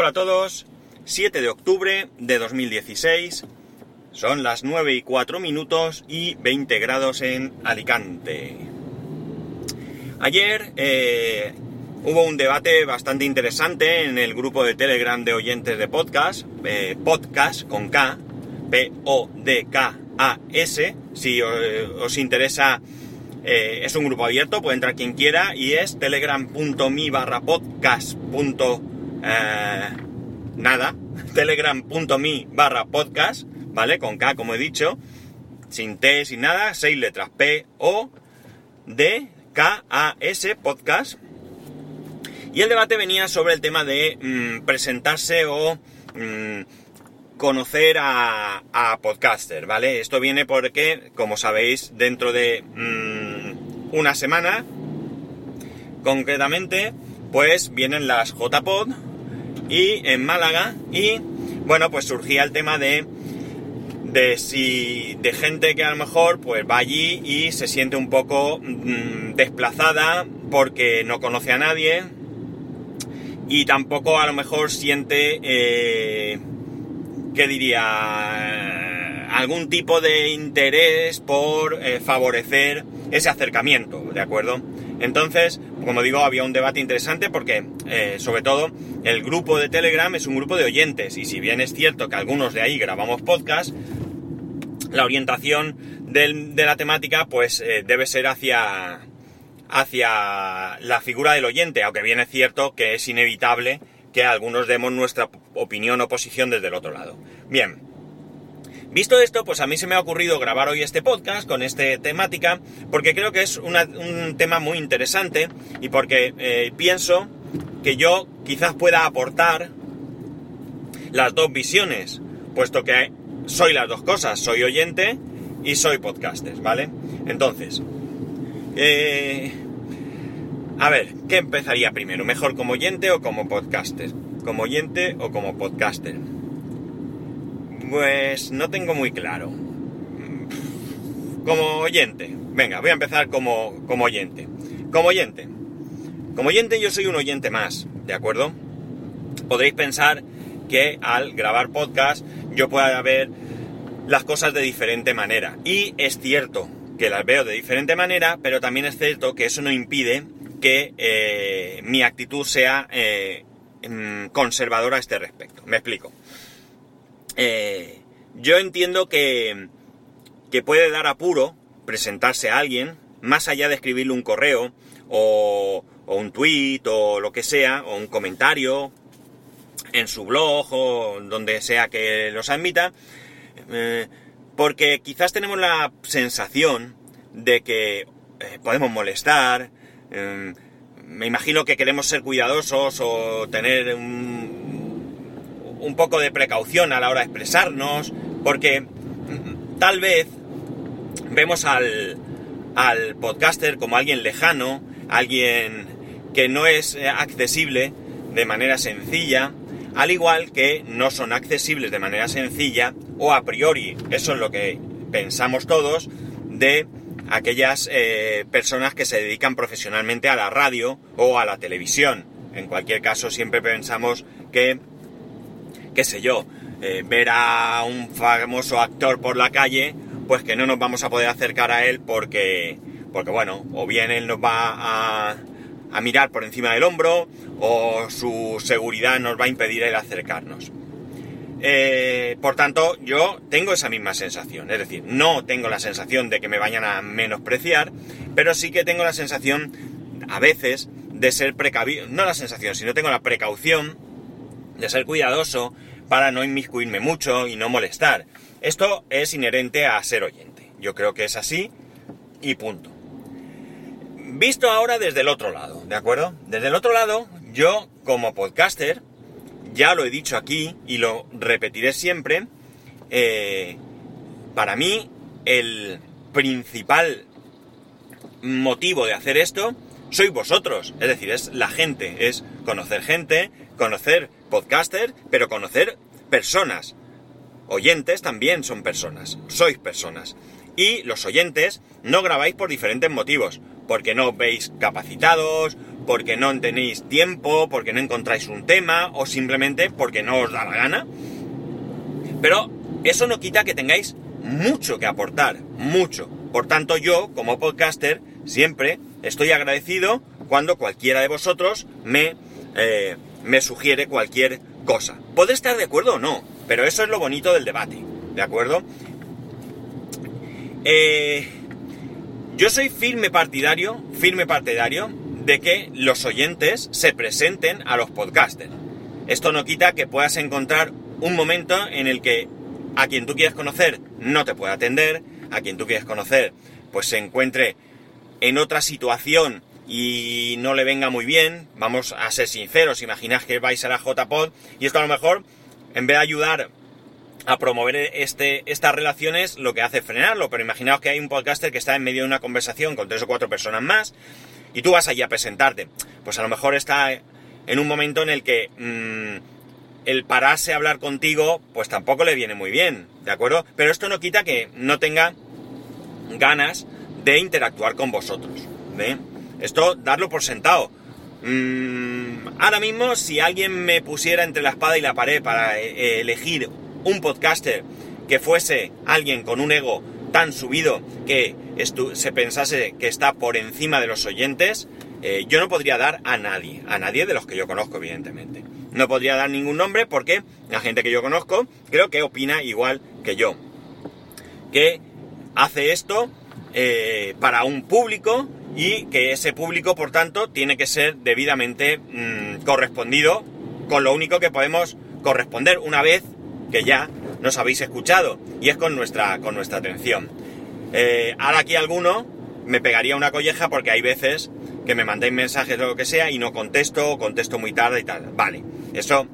Hola a todos, 7 de octubre de 2016, son las 9 y 4 minutos y 20 grados en Alicante. Ayer eh, hubo un debate bastante interesante en el grupo de Telegram de oyentes de podcast, eh, podcast con K, P-O-D-K-A-S, si os, interesa eh, es un grupo abierto, puede entrar quien quiera y es telegram.me barra podcast eh, nada, telegram.me barra podcast, ¿vale? Con K, como he dicho, sin T, sin nada, seis letras, P, O, D, K, A, S, podcast. Y el debate venía sobre el tema de mm, presentarse o mm, conocer a, a, podcaster, ¿vale? Esto viene porque, como sabéis, dentro de mm, una semana, concretamente, pues vienen las JPod, y en Málaga y bueno pues surgía el tema de de si de gente que a lo mejor pues va allí y se siente un poco mm, desplazada porque no conoce a nadie y tampoco a lo mejor siente eh, qué diría algún tipo de interés por eh, favorecer ese acercamiento de acuerdo entonces como digo, había un debate interesante porque, eh, sobre todo, el grupo de Telegram es un grupo de oyentes y si bien es cierto que algunos de ahí grabamos podcast, la orientación de la temática pues eh, debe ser hacia, hacia la figura del oyente, aunque bien es cierto que es inevitable que algunos demos nuestra opinión o posición desde el otro lado. Bien, Visto esto, pues a mí se me ha ocurrido grabar hoy este podcast con esta temática, porque creo que es un tema muy interesante y porque eh, pienso que yo quizás pueda aportar las dos visiones, puesto que soy las dos cosas, soy oyente y soy podcaster, ¿vale? Entonces, eh, a ver, ¿qué empezaría primero? ¿Mejor como oyente o como podcaster? ¿Como oyente o como podcaster? Pues no tengo muy claro. Como oyente. Venga, voy a empezar como, como oyente. Como oyente. Como oyente yo soy un oyente más, ¿de acuerdo? Podréis pensar que al grabar podcast yo pueda ver las cosas de diferente manera. Y es cierto que las veo de diferente manera, pero también es cierto que eso no impide que eh, mi actitud sea eh, mm, conservadora a este respecto. Me explico. Eh, yo entiendo que, que puede dar apuro presentarse a alguien, más allá de escribirle un correo o, un tweet o lo que sea, o un comentario en su blog o donde sea que los admita, eh, porque quizás tenemos la sensación de que eh, podemos molestar, me imagino que queremos ser cuidadosos o tener un, un poco de precaución a la hora de expresarnos, porque tal vez vemos al, al podcaster como alguien lejano, alguien que no es eh, accesible de manera sencilla, al igual que no son accesibles de manera sencilla o a priori, eso es lo que pensamos todos, de aquellas eh, personas que se dedican profesionalmente a la radio o a la televisión. En cualquier caso, siempre pensamos que qué sé yo, eh, ver a un famoso actor por la calle, pues que no nos vamos a poder acercar a él porque, porque bueno, o bien él nos va a, a mirar por encima del hombro o su seguridad nos va a impedir el acercarnos. Eh, por tanto, yo tengo esa misma sensación, es decir, no tengo la sensación de que me vayan a menospreciar, pero sí que tengo la sensación, a veces, de ser precavido, no la sensación, sino tengo la precaución de ser cuidadoso para no inmiscuirme mucho y no molestar. Esto es inherente a ser oyente. Yo creo que es así y punto. Visto ahora desde el otro lado, ¿de acuerdo? Desde el otro lado, yo como podcaster, ya lo he dicho aquí y lo repetiré siempre, eh, para mí el principal motivo de hacer esto sois vosotros, es decir, es la gente, es conocer gente, conocer podcaster, pero conocer personas. Oyentes también son personas, sois personas. Y los oyentes no grabáis por diferentes motivos. Porque no veis capacitados, porque no tenéis tiempo, porque no encontráis un tema o simplemente porque no os da la gana. Pero eso no quita que tengáis mucho que aportar, mucho. Por tanto, yo, como podcaster, siempre estoy agradecido cuando cualquiera de vosotros me, eh, me sugiere cualquier cosa. Puede estar de acuerdo o no, pero eso es lo bonito del debate, ¿de acuerdo? Eh, yo soy firme partidario, firme partidario de que los oyentes se presenten a los podcasters. Esto no quita que puedas encontrar un momento en el que a quien tú quieres conocer no te puede atender, a quien tú quieres conocer pues se encuentre en otra situación y no le venga muy bien, vamos a ser sinceros, imaginad que vais a la JPod y esto a lo mejor, en vez de ayudar a promover este, estas relaciones, lo que hace es frenarlo, pero imaginaos que hay un podcaster que está en medio de una conversación con tres o cuatro personas más y tú vas allí a presentarte. Pues a lo mejor está en un momento en el que mm, el pararse a hablar contigo, pues tampoco le viene muy bien, ¿de acuerdo? Pero esto no quita que no tenga ganas de interactuar con vosotros. ¿ve? Esto, darlo por sentado. Mm, ahora mismo, si alguien me pusiera entre la espada y la pared para eh, elegir un podcaster que fuese alguien con un ego tan subido que se pensase que está por encima de los oyentes, eh, yo no podría dar a nadie, a nadie de los que yo conozco, evidentemente. No podría dar ningún nombre porque la gente que yo conozco creo que opina igual que yo. Que hace esto eh, para un público y que ese público, por tanto, tiene que ser debidamente mm, correspondido con lo único que podemos corresponder una vez que ya nos habéis escuchado y es con nuestra, con nuestra atención. Eh, ahora aquí alguno me pegaría una colleja porque hay veces que me mandéis mensajes o lo que sea y no contesto o contesto muy tarde y tal. Vale, eso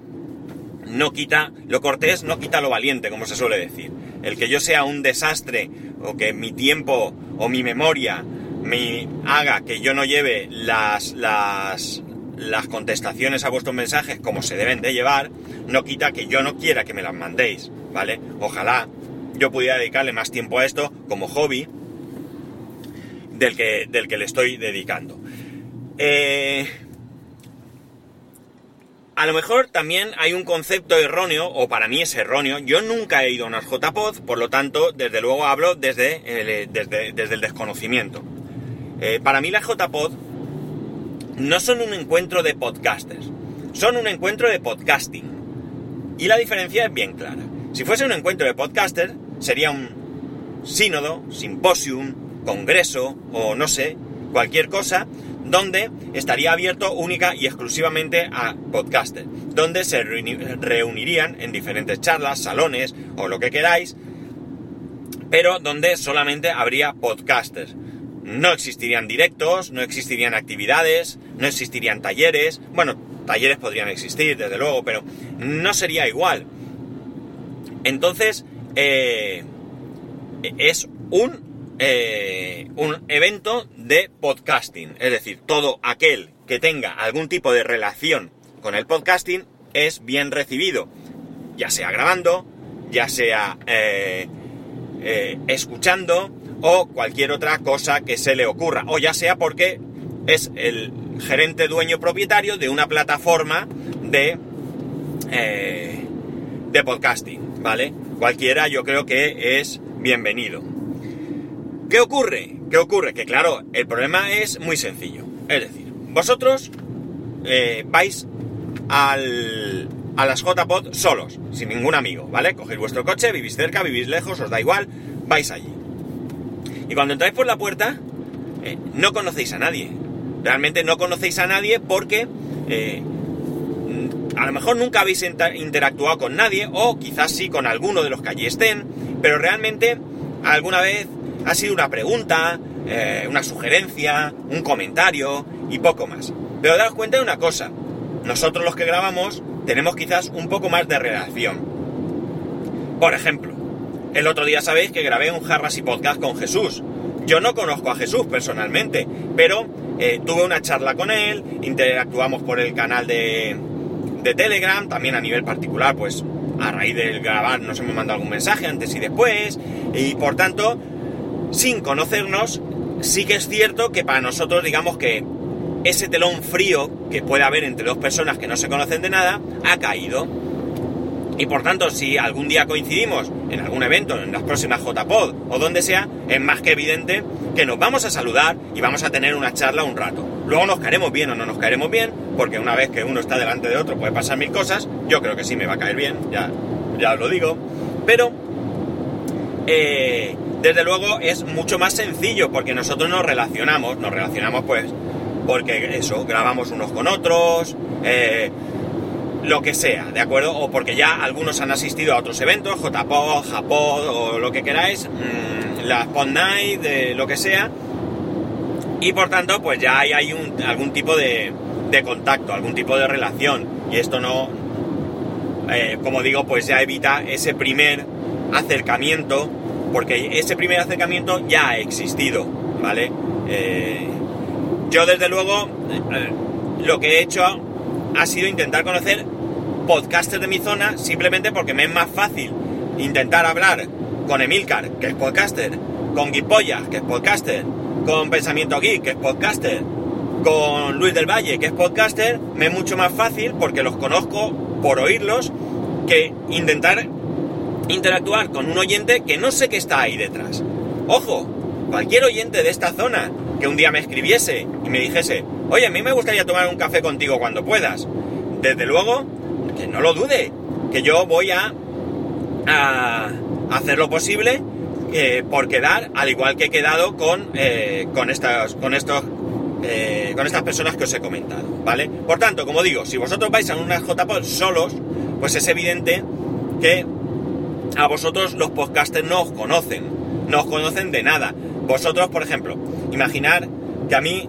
no quita, lo cortés no quita lo valiente, como se suele decir. El que yo sea un desastre o que mi tiempo o mi memoria me haga que yo no lleve las, las, las contestaciones a vuestros mensajes como se deben de llevar, no quita que yo no quiera que me las mandéis, ¿vale? Ojalá yo pudiera dedicarle más tiempo a esto como hobby del que, del que le estoy dedicando. Eh, a lo mejor también hay un concepto erróneo, o para mí es erróneo. Yo nunca he ido a una JPod, por lo tanto, desde luego hablo desde el, desde, el desconocimiento. Eh, para mí las JPod no son un encuentro de podcasters, son un encuentro de podcasting. Y la diferencia es bien clara. Si fuese un encuentro de podcasters, sería un sínodo, simposium, congreso o no sé, cualquier cosa donde estaría abierto única y exclusivamente a podcasters, donde se reunirían en diferentes charlas, salones o lo que queráis, pero donde solamente habría podcasters. No existirían directos, no existirían actividades, no existirían talleres, bueno, talleres podrían existir, desde luego, pero no sería igual. Entonces, eh, es un eh, un evento de podcasting. Es decir, todo aquel que tenga algún tipo de relación con el podcasting es bien recibido. Ya sea grabando, ya sea eh, escuchando o cualquier otra cosa que se le ocurra. O ya sea porque es el gerente dueño propietario de una plataforma de, de podcasting. ¿Vale? Cualquiera yo creo que es bienvenido. ¿Qué ocurre? ¿Qué ocurre? Que claro, el problema es muy sencillo. Es decir, vosotros eh, vais al, a las JPod solos, sin ningún amigo, ¿vale? Cogéis vuestro coche, vivís cerca, vivís lejos, os da igual, vais allí. Y cuando entráis por la puerta, eh, no conocéis a nadie. Realmente no conocéis a nadie porque eh, a lo mejor nunca habéis interactuado con nadie, o quizás sí con alguno de los que allí estén, pero realmente alguna vez ha sido una pregunta, eh, una sugerencia, un comentario y poco más. Pero daos cuenta de una cosa, nosotros los que grabamos tenemos quizás un poco más de relación. Por ejemplo, el otro día sabéis que grabé un Jarras y Podcast con Jesús. Yo no conozco a Jesús personalmente, pero eh, tuve una charla con él, interactuamos por el canal de, de Telegram, también a nivel particular, pues a raíz del grabar nos hemos mandado algún mensaje antes y después, y por tanto sin conocernos, sí que es cierto que para nosotros, digamos que ese telón frío que puede haber entre dos personas que no se conocen de nada, ha caído. Y por tanto, si algún día coincidimos en algún evento, en las próximas JPod o donde sea, es más que evidente que nos vamos a saludar y vamos a tener una charla un rato. Luego nos caeremos bien o no nos caeremos bien, porque una vez que uno está delante de otro puede pasar mil cosas. Yo creo que sí me va a caer bien, ya, ya os lo digo. Pero, eh, desde luego es mucho más sencillo porque nosotros nos relacionamos, nos relacionamos pues porque eso, grabamos unos con otros, eh, lo que sea, ¿de acuerdo? O porque ya algunos han asistido a otros eventos, JPod, Japod o lo que queráis, mmm, la Pod Night, de lo que sea, y por tanto, pues ya hay, un, algún tipo de, de, contacto, algún tipo de relación, y esto no, eh, como digo, pues ya evita ese primer acercamiento, porque ese primer acercamiento ya ha existido, ¿vale? Eh, yo desde luego eh, lo que he hecho ha sido intentar conocer podcasters de mi zona simplemente porque me es más fácil intentar hablar con Emilcar, que es podcaster, con Guipollas, que es podcaster, con Pensamiento Geek, que es podcaster, con Luis del Valle, que es podcaster, me es mucho más fácil porque los conozco por oírlos que intentar interactuar con un oyente que no sé qué está ahí detrás. Ojo, cualquier oyente de esta zona que un día me escribiese y me dijese, oye, a mí me gustaría tomar un café contigo cuando puedas. Desde luego, que no lo dude, que yo voy a, a hacer lo posible eh, por quedar, al igual que he quedado con, eh, con, estas, con, estos, eh, con estas personas que os he comentado, ¿vale? Por tanto, como digo, si vosotros vais a unas JPod solos, pues es evidente que a vosotros los podcasters no os conocen, no os conocen de nada. Vosotros, por ejemplo, imaginar que a mí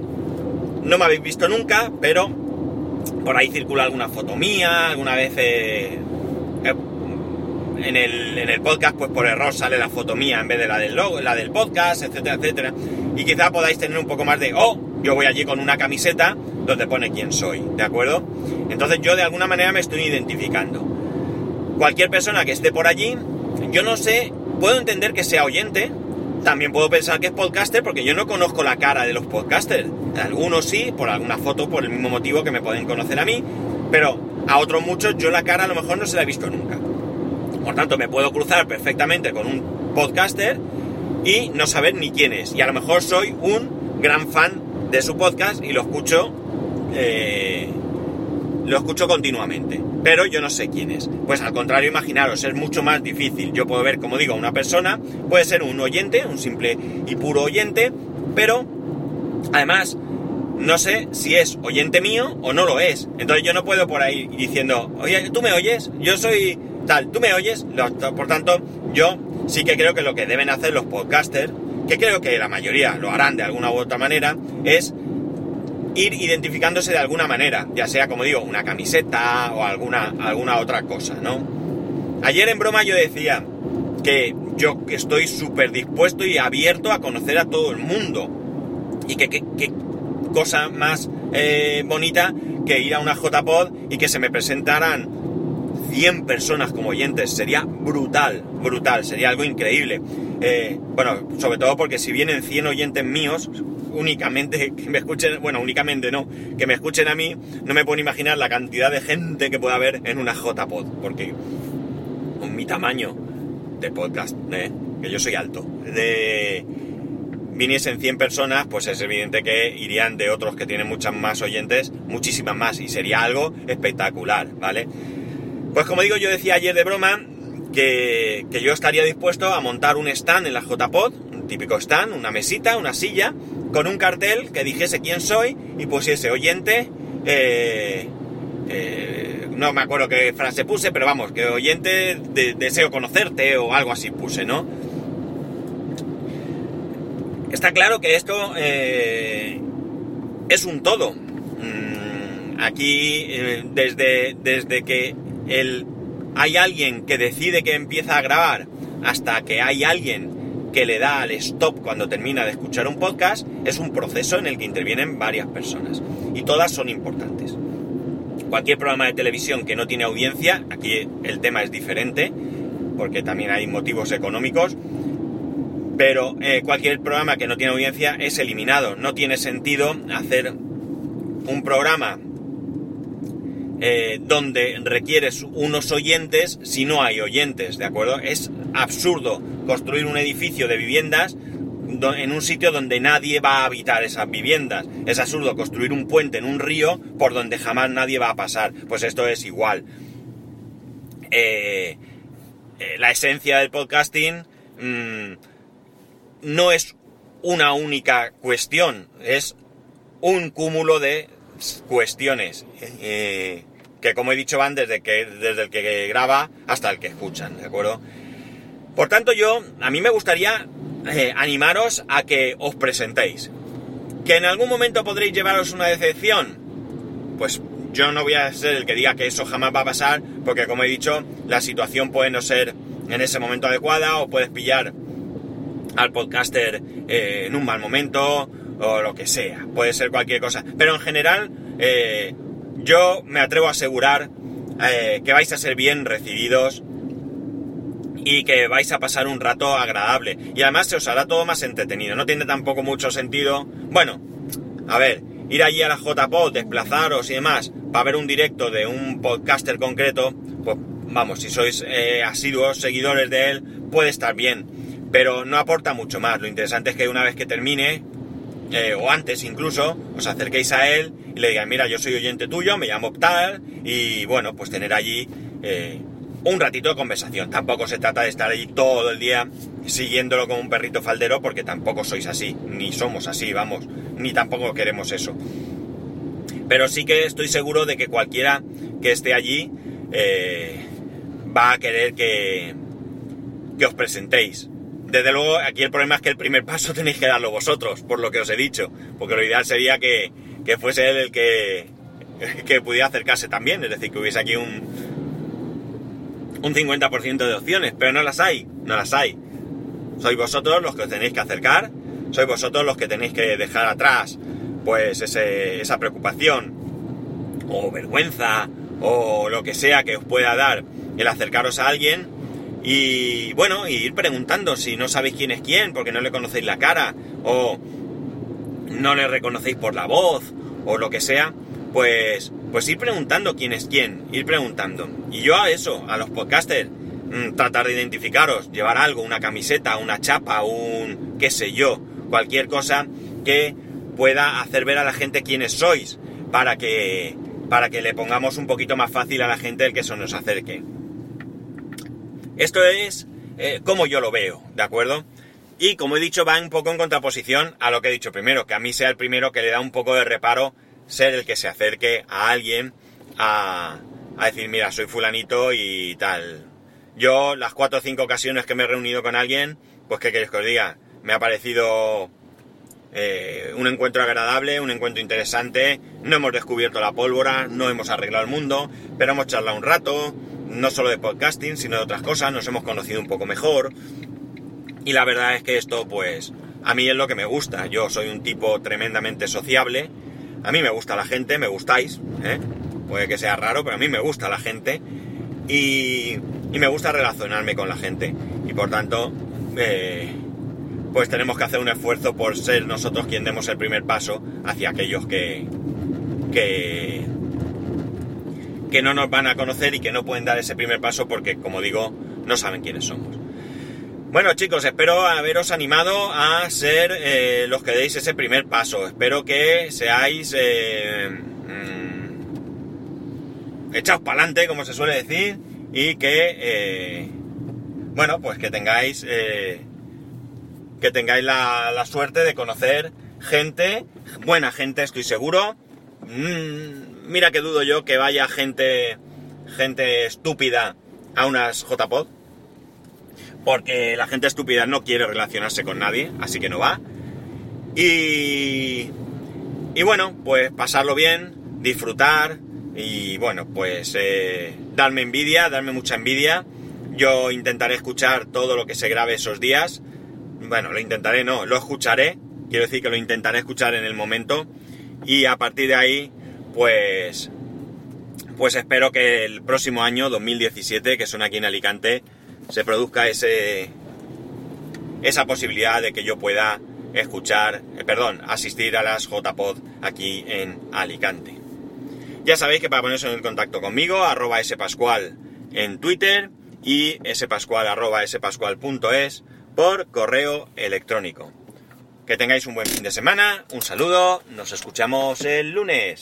no me habéis visto nunca, pero por ahí circula alguna foto mía, alguna vez eh, en, el, en, el, podcast, pues por error sale la foto mía en vez de la del logo, la del podcast, etcétera, etcétera. Y quizá podáis tener un poco más de, oh, yo voy allí con una camiseta donde pone quién soy, ¿de acuerdo? Entonces yo de alguna manera me estoy identificando. Cualquier persona que esté por allí, yo no sé, puedo entender que sea oyente, también puedo pensar que es podcaster porque yo no conozco la cara de los podcasters. Algunos sí, por alguna foto, por el mismo motivo que me pueden conocer a mí, pero a otros muchos yo la cara a lo mejor no se la he visto nunca. Por tanto, me puedo cruzar perfectamente con un podcaster y no saber ni quién es. Y a lo mejor soy un gran fan de su podcast y lo escucho, eh, lo escucho continuamente. Pero yo no sé quién es. Pues al contrario, imaginaros, es mucho más difícil. Yo puedo ver, como digo, una persona, puede ser un oyente, un simple y puro oyente, pero además no sé si es oyente mío o no lo es. Entonces yo no puedo por ahí diciendo, oye, ¿tú me oyes? Yo soy tal, ¿tú me oyes? Por tanto, yo sí que creo que lo que deben hacer los podcasters, que creo que la mayoría lo harán de alguna u otra manera, es ir identificándose de alguna manera, ya sea, como digo, una camiseta o alguna, alguna otra cosa, ¿no? Ayer en broma yo decía que yo estoy súper dispuesto y abierto a conocer a todo el mundo. Y que, qué cosa más eh, bonita que ir a una JPod y que se me presentaran 100 personas como oyentes. Sería brutal, brutal, sería algo increíble. Eh, bueno, sobre todo porque si vienen 100 oyentes míos, únicamente que me escuchen, bueno, únicamente no, que me escuchen a mí, no me puedo imaginar la cantidad de gente que puede haber en una JPod, porque con mi tamaño de podcast, ¿eh? que yo soy alto, de viniesen 100 personas, pues es evidente que irían de otros que tienen muchas más oyentes, muchísimas más, y sería algo espectacular, ¿vale? Pues como digo, yo decía ayer de broma que, que yo estaría dispuesto a montar un stand en la JPod, un típico stand, una mesita, una silla, con un cartel que dijese quién soy y pusiese oyente, eh, eh, no me acuerdo qué frase puse, pero vamos, que oyente de, deseo conocerte o algo así puse, ¿no? Está claro que esto eh, es un todo. Mm, aquí, eh, desde, desde que el, hay alguien que decide que empieza a grabar hasta que hay alguien que le da al stop cuando termina de escuchar un podcast es un proceso en el que intervienen varias personas y todas son importantes. Cualquier programa de televisión que no tiene audiencia, aquí el tema es diferente porque también hay motivos económicos, pero eh, cualquier programa que no tiene audiencia es eliminado. No tiene sentido hacer un programa eh, donde requieres unos oyentes si no hay oyentes, ¿de acuerdo? Es absurdo construir un edificio de viviendas en un sitio donde nadie va a habitar esas viviendas. Es absurdo construir un puente en un río por donde jamás nadie va a pasar. Pues esto es igual. Eh, eh, la esencia del podcasting mm, no es una única cuestión, es un cúmulo de cuestiones que como he dicho van desde, que, desde el que graba hasta el que escuchan, ¿de acuerdo? Por tanto yo, a mí me gustaría eh, animaros a que os presentéis. ¿Que en algún momento podréis llevaros una decepción? Pues yo no voy a ser el que diga que eso jamás va a pasar, porque como he dicho, la situación puede no ser en ese momento adecuada o puedes pillar al podcaster eh, en un mal momento o lo que sea, puede ser cualquier cosa. Pero en general, eh, yo me atrevo a asegurar que vais a ser bien recibidos y que vais a pasar un rato agradable. Y además se os hará todo más entretenido. No tiene tampoco mucho sentido. Bueno, a ver, ir allí a la JPod, desplazaros y demás, para ver un directo de un podcaster concreto, pues vamos, si sois eh, asiduos seguidores de él, puede estar bien. Pero no aporta mucho más. Lo interesante es que una vez que termine, eh, o antes incluso, os acerquéis a él y le digáis, mira, yo soy oyente tuyo, me llamo Optal, y bueno, pues tener allí eh, un ratito de conversación. Tampoco se trata de estar allí todo el día siguiéndolo como un perrito faldero, porque tampoco sois así, ni somos así, vamos, ni tampoco queremos eso. Pero sí que estoy seguro de que cualquiera que esté allí eh, va a querer que, que os presentéis. Desde luego, aquí el problema es que el primer paso tenéis que darlo vosotros, por lo que os he dicho, porque lo ideal sería que, que fuese él el que, que pudiera acercarse también, es decir, que hubiese aquí un, un 50% de opciones, pero no las hay, no las hay. Sois vosotros los que os tenéis que acercar, sois vosotros los que tenéis que dejar atrás, pues esa preocupación, o vergüenza, o lo que sea que os pueda dar el acercaros a alguien, y bueno, ir preguntando si no sabéis quién es quién, porque no le conocéis la cara, o no le reconocéis por la voz, o lo que sea, pues pues ir preguntando quién es quién, ir preguntando. Y yo a eso, a los podcasters, mm, tratar de identificaros, llevar algo, una camiseta, una chapa, un qué sé yo, cualquier cosa que pueda hacer ver a la gente quiénes sois, para que, para que le pongamos un poquito más fácil a la gente el que eso nos acerque. Esto es eh, como yo lo veo, ¿de acuerdo? Y como he dicho, va un poco en contraposición a lo que he dicho primero, que a mí sea el primero que le da un poco de reparo ser el que se acerque a alguien a, decir, mira, soy fulanito y tal. Yo, las cuatro o cinco ocasiones que me he reunido con alguien, pues qué queréis que os diga, me ha parecido eh, un encuentro agradable, un encuentro interesante, no hemos descubierto la pólvora, no hemos arreglado el mundo, pero hemos charlado un rato, no solo de podcasting, sino de otras cosas, nos hemos conocido un poco mejor. Y la verdad es que esto, pues, a mí es lo que me gusta. Yo soy un tipo tremendamente sociable a mí me gusta la gente, me gustáis, ¿eh? puede que sea raro, pero a mí me gusta la gente y, me gusta relacionarme con la gente. Y por tanto, eh, pues tenemos que hacer un esfuerzo por ser nosotros quien demos el primer paso hacia aquellos que, que, que no nos van a conocer y que no pueden dar ese primer paso porque, como digo, no saben quiénes somos. Bueno chicos, espero haberos animado a ser eh, los que deis ese primer paso. Espero que seáis eh, mm, echaos para adelante, como se suele decir, y que, eh, bueno, pues que tengáis, que tengáis la, suerte de conocer gente, buena gente, estoy seguro. Mm, mira que dudo yo que vaya gente, gente estúpida a unas JPod porque la gente estúpida no quiere relacionarse con nadie, así que no va. Y, y bueno, pues pasarlo bien, disfrutar y bueno, pues eh, darme envidia, darme mucha envidia. Yo intentaré escuchar todo lo que se grabe esos días. Bueno, lo intentaré, no, lo escucharé. Quiero decir que lo intentaré escuchar en el momento. Y a partir de ahí, pues, pues espero que el próximo año, 2017, que son aquí en Alicante, se produzca ese esa posibilidad de que yo pueda escuchar, eh, perdón, asistir a las JPod aquí en Alicante. Ya sabéis que para poneros en contacto conmigo, arroba spascual en Twitter y spascual arroba spascual.es por correo electrónico. Que tengáis un buen fin de semana, un saludo, nos escuchamos el lunes.